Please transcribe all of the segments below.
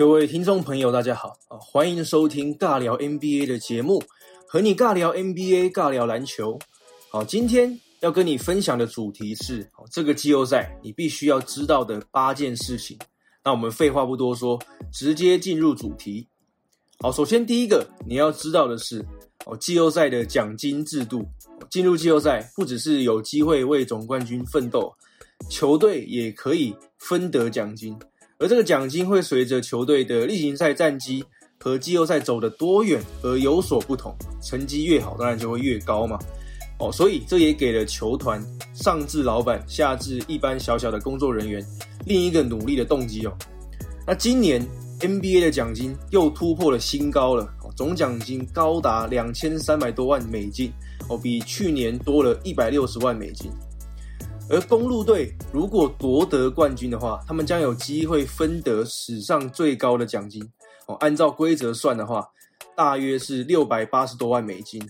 各位听众朋友，大家好啊！欢迎收听尬聊 NBA 的节目，和你尬聊 NBA，尬聊篮球。好，今天要跟你分享的主题是这个季后赛你必须要知道的八件事情。那我们废话不多说，直接进入主题。好，首先第一个你要知道的是哦，季后赛的奖金制度。进入季后赛不只是有机会为总冠军奋斗，球队也可以分得奖金。而这个奖金会随着球队的例行赛战绩和季后赛走得多远而有所不同，成绩越好，当然就会越高嘛。哦，所以这也给了球团上至老板，下至一般小小的工作人员另一个努力的动机哦。那今年 NBA 的奖金又突破了新高了，总奖金高达两千三百多万美金哦，比去年多了一百六十万美金。而公路队如果夺得冠军的话，他们将有机会分得史上最高的奖金哦。按照规则算的话，大约是六百八十多万美金。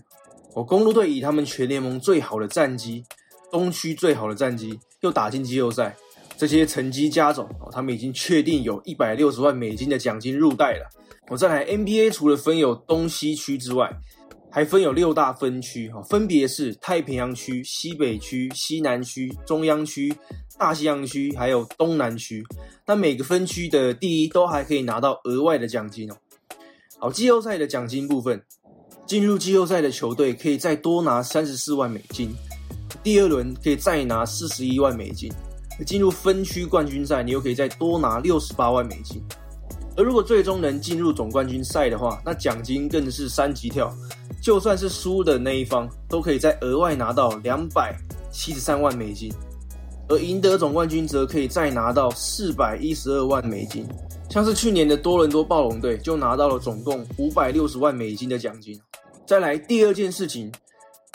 哦，公路队以他们全联盟最好的战绩，东区最好的战绩，又打进季后赛，这些成绩加总哦，他们已经确定有一百六十万美金的奖金入袋了。我再来 NBA，除了分有东西区之外。还分有六大分区，哈，分别是太平洋区、西北区、西南区、中央区、大西洋区，还有东南区。那每个分区的第一都还可以拿到额外的奖金哦。好，季后赛的奖金部分，进入季后赛的球队可以再多拿三十四万美金，第二轮可以再拿四十一万美金，进入分区冠军赛，你又可以再多拿六十八万美金。而如果最终能进入总冠军赛的话，那奖金更是三级跳。就算是输的那一方，都可以再额外拿到两百七十三万美金，而赢得总冠军则可以再拿到四百一十二万美金。像是去年的多伦多暴龙队就拿到了总共五百六十万美金的奖金。再来第二件事情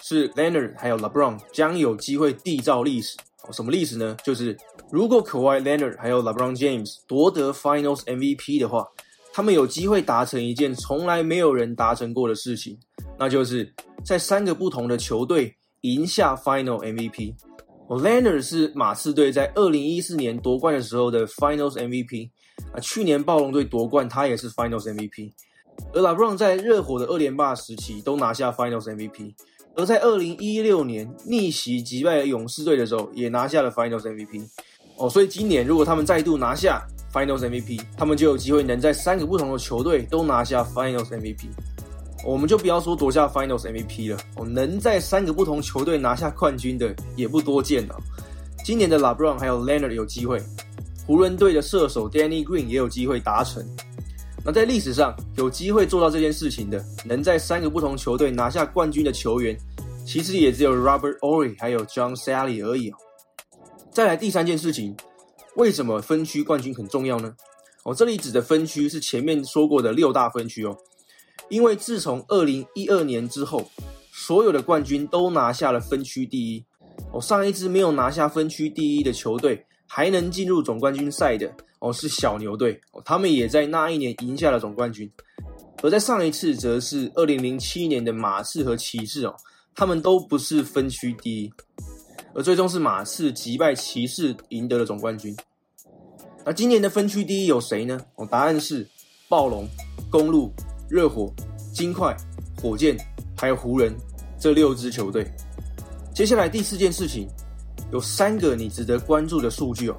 是，Leonard 还有 LeBron 将有机会缔造历史。什么历史呢？就是如果 Kawhi Leonard 还有 LeBron James 夺得 Finals MVP 的话，他们有机会达成一件从来没有人达成过的事情。那就是在三个不同的球队赢下 Final MVP。Leonard 是马刺队在二零一四年夺冠的时候的 Finals MVP 啊，去年暴龙队夺冠，他也是 Finals MVP。而 LeBron 在热火的二连霸时期都拿下 Finals MVP，而在二零一六年逆袭击败了勇士队的时候也拿下了 Finals MVP。哦，所以今年如果他们再度拿下 Finals MVP，他们就有机会能在三个不同的球队都拿下 Finals MVP。我们就不要说夺下 Finals MVP 了，哦，能在三个不同球队拿下冠军的也不多见了。今年的 LeBron 还有 Leonard 有机会，湖人队的射手 Danny Green 也有机会达成。那在历史上有机会做到这件事情的，能在三个不同球队拿下冠军的球员，其实也只有 Robert Ory 还有 John Sally 而已哦。再来第三件事情，为什么分区冠军很重要呢？哦，这里指的分区是前面说过的六大分区哦。因为自从二零一二年之后，所有的冠军都拿下了分区第一。哦，上一支没有拿下分区第一的球队还能进入总冠军赛的哦，是小牛队哦，他们也在那一年赢下了总冠军。而在上一次则是二零零七年的马刺和骑士哦，他们都不是分区第一，而最终是马刺击败骑士赢得了总冠军。那今年的分区第一有谁呢？哦，答案是暴龙、公路。热火、金块、火箭，还有湖人这六支球队。接下来第四件事情，有三个你值得关注的数据哦。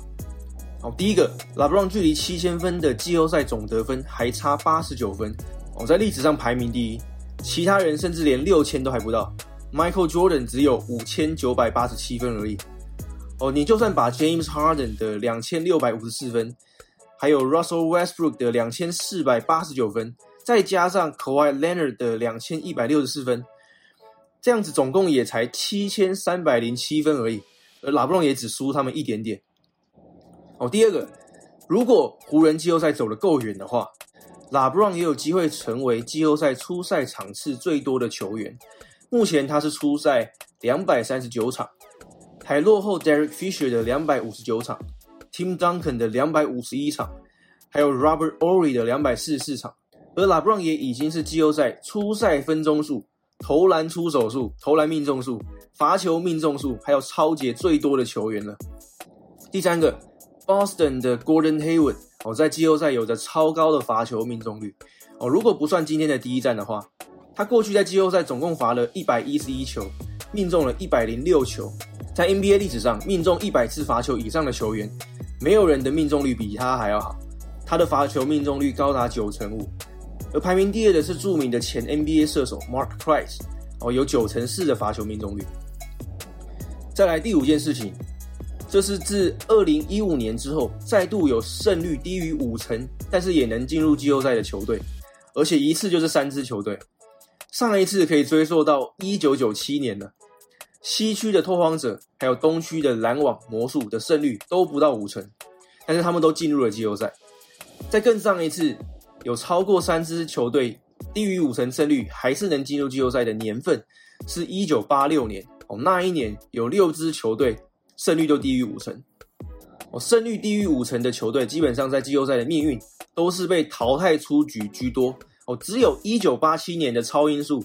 好，第一个，LeBron 距离七千分的季后赛总得分还差八十九分，哦，在历史上排名第一。其他人甚至连六千都还不到，Michael Jordan 只有五千九百八十七分而已。哦，你就算把 James Harden 的两千六百五十四分，还有 Russell Westbrook 的两千四百八十九分。再加上 Kawhi Leonard 的两千一百六十四分，这样子总共也才七千三百零七分而已，而拉布隆也只输他们一点点。哦，第二个，如果湖人季后赛走得够远的话，拉布朗也有机会成为季后赛出赛场次最多的球员。目前他是出赛两百三十九场，还落后 Derek Fisher 的两百五十九场，Tim Duncan 的两百五十一场，还有 Robert Ory 的两百四十四场。而拉布朗也已经是季后赛初赛分钟数、投篮出手数、投篮命中数、罚球命中数，还有超解最多的球员了。第三个，Boston 的 Gordon Hayward 哦，在季后赛有着超高的罚球命中率哦。如果不算今天的第一战的话，他过去在季后赛总共罚了一百一十一球，命中了一百零六球。在 NBA 历史上，命中一百次罚球以上的球员，没有人的命中率比他还要好。他的罚球命中率高达九成五，而排名第二的是著名的前 NBA 射手 Mark Price，哦，有九成四的罚球命中率。再来第五件事情，这是自二零一五年之后，再度有胜率低于五成，但是也能进入季后赛的球队，而且一次就是三支球队。上一次可以追溯到一九九七年了。西区的拓荒者还有东区的篮网魔术的胜率都不到五成，但是他们都进入了季后赛。在更上一次有超过三支球队低于五成胜率还是能进入季后赛的年份，是一九八六年哦。那一年有六支球队胜率都低于五成哦。胜率低于五成的球队，基本上在季后赛的命运都是被淘汰出局居多哦。只有一九八七年的超音速。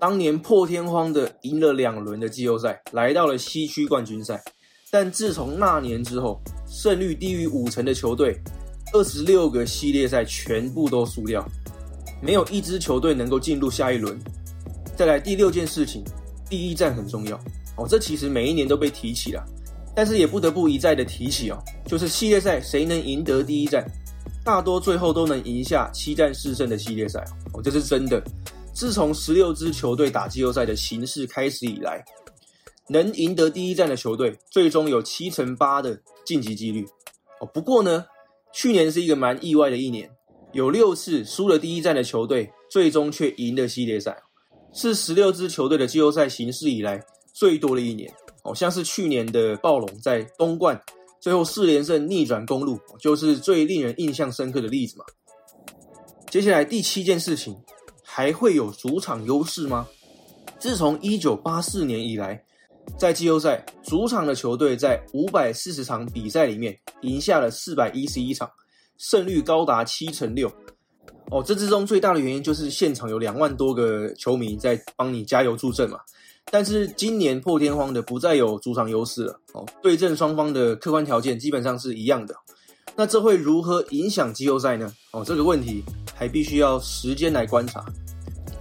当年破天荒的赢了两轮的季后赛，来到了西区冠军赛。但自从那年之后，胜率低于五成的球队，二十六个系列赛全部都输掉，没有一支球队能够进入下一轮。再来第六件事情，第一战很重要哦。这其实每一年都被提起了，但是也不得不一再的提起哦，就是系列赛谁能赢得第一战，大多最后都能赢下七战四胜的系列赛哦，这是真的。自从十六支球队打季后赛的形式开始以来，能赢得第一战的球队最终有七成八的晋级几率。哦，不过呢，去年是一个蛮意外的一年，有六次输了第一战的球队最终却赢了系列赛，是十六支球队的季后赛形式以来最多的一年。哦，像是去年的暴龙在东冠最后四连胜逆转公路，就是最令人印象深刻的例子嘛。接下来第七件事情。还会有主场优势吗？自从一九八四年以来，在季后赛主场的球队在五百四十场比赛里面赢下了四百一十一场，胜率高达七成六。哦，这之中最大的原因就是现场有两万多个球迷在帮你加油助阵嘛。但是今年破天荒的不再有主场优势了。哦，对阵双方的客观条件基本上是一样的。那这会如何影响季后赛呢？哦，这个问题还必须要时间来观察。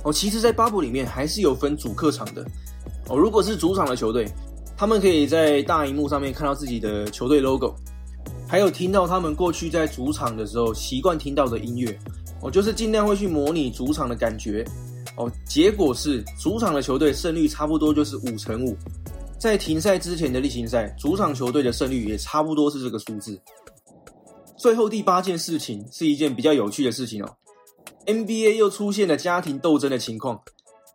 哦，其实，在巴布里面还是有分主客场的。哦，如果是主场的球队，他们可以在大荧幕上面看到自己的球队 logo，还有听到他们过去在主场的时候习惯听到的音乐。哦，就是尽量会去模拟主场的感觉。哦，结果是主场的球队胜率差不多就是五成五。在停赛之前的例行赛，主场球队的胜率也差不多是这个数字。最后第八件事情是一件比较有趣的事情哦。NBA 又出现了家庭斗争的情况。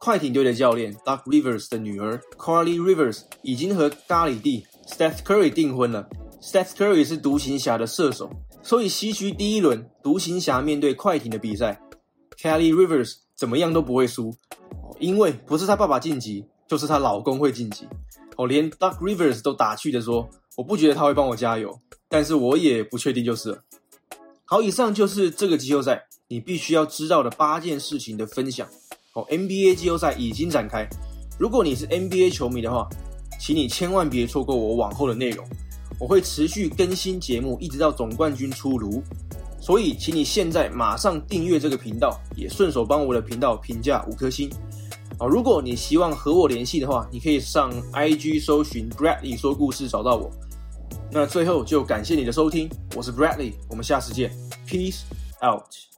快艇队的教练 Doug Rivers 的女儿 Carly Rivers 已经和咖喱弟 Steph Curry 订婚了。Steph Curry 是独行侠的射手，所以西区第一轮独行侠面对快艇的比赛，Carly Rivers 怎么样都不会输，因为不是他爸爸晋级，就是她老公会晋级。哦，连 Doug Rivers 都打趣的说：“我不觉得他会帮我加油，但是我也不确定就是了。”好，以上就是这个季后赛。你必须要知道的八件事情的分享哦。NBA 季后赛已经展开，如果你是 NBA 球迷的话，请你千万别错过我往后的内容。我会持续更新节目，一直到总冠军出炉。所以，请你现在马上订阅这个频道，也顺手帮我的频道评价五颗星哦！如果你希望和我联系的话，你可以上 IG 搜寻 Bradley 说故事找到我。那最后就感谢你的收听，我是 Bradley，我们下次见，Peace out。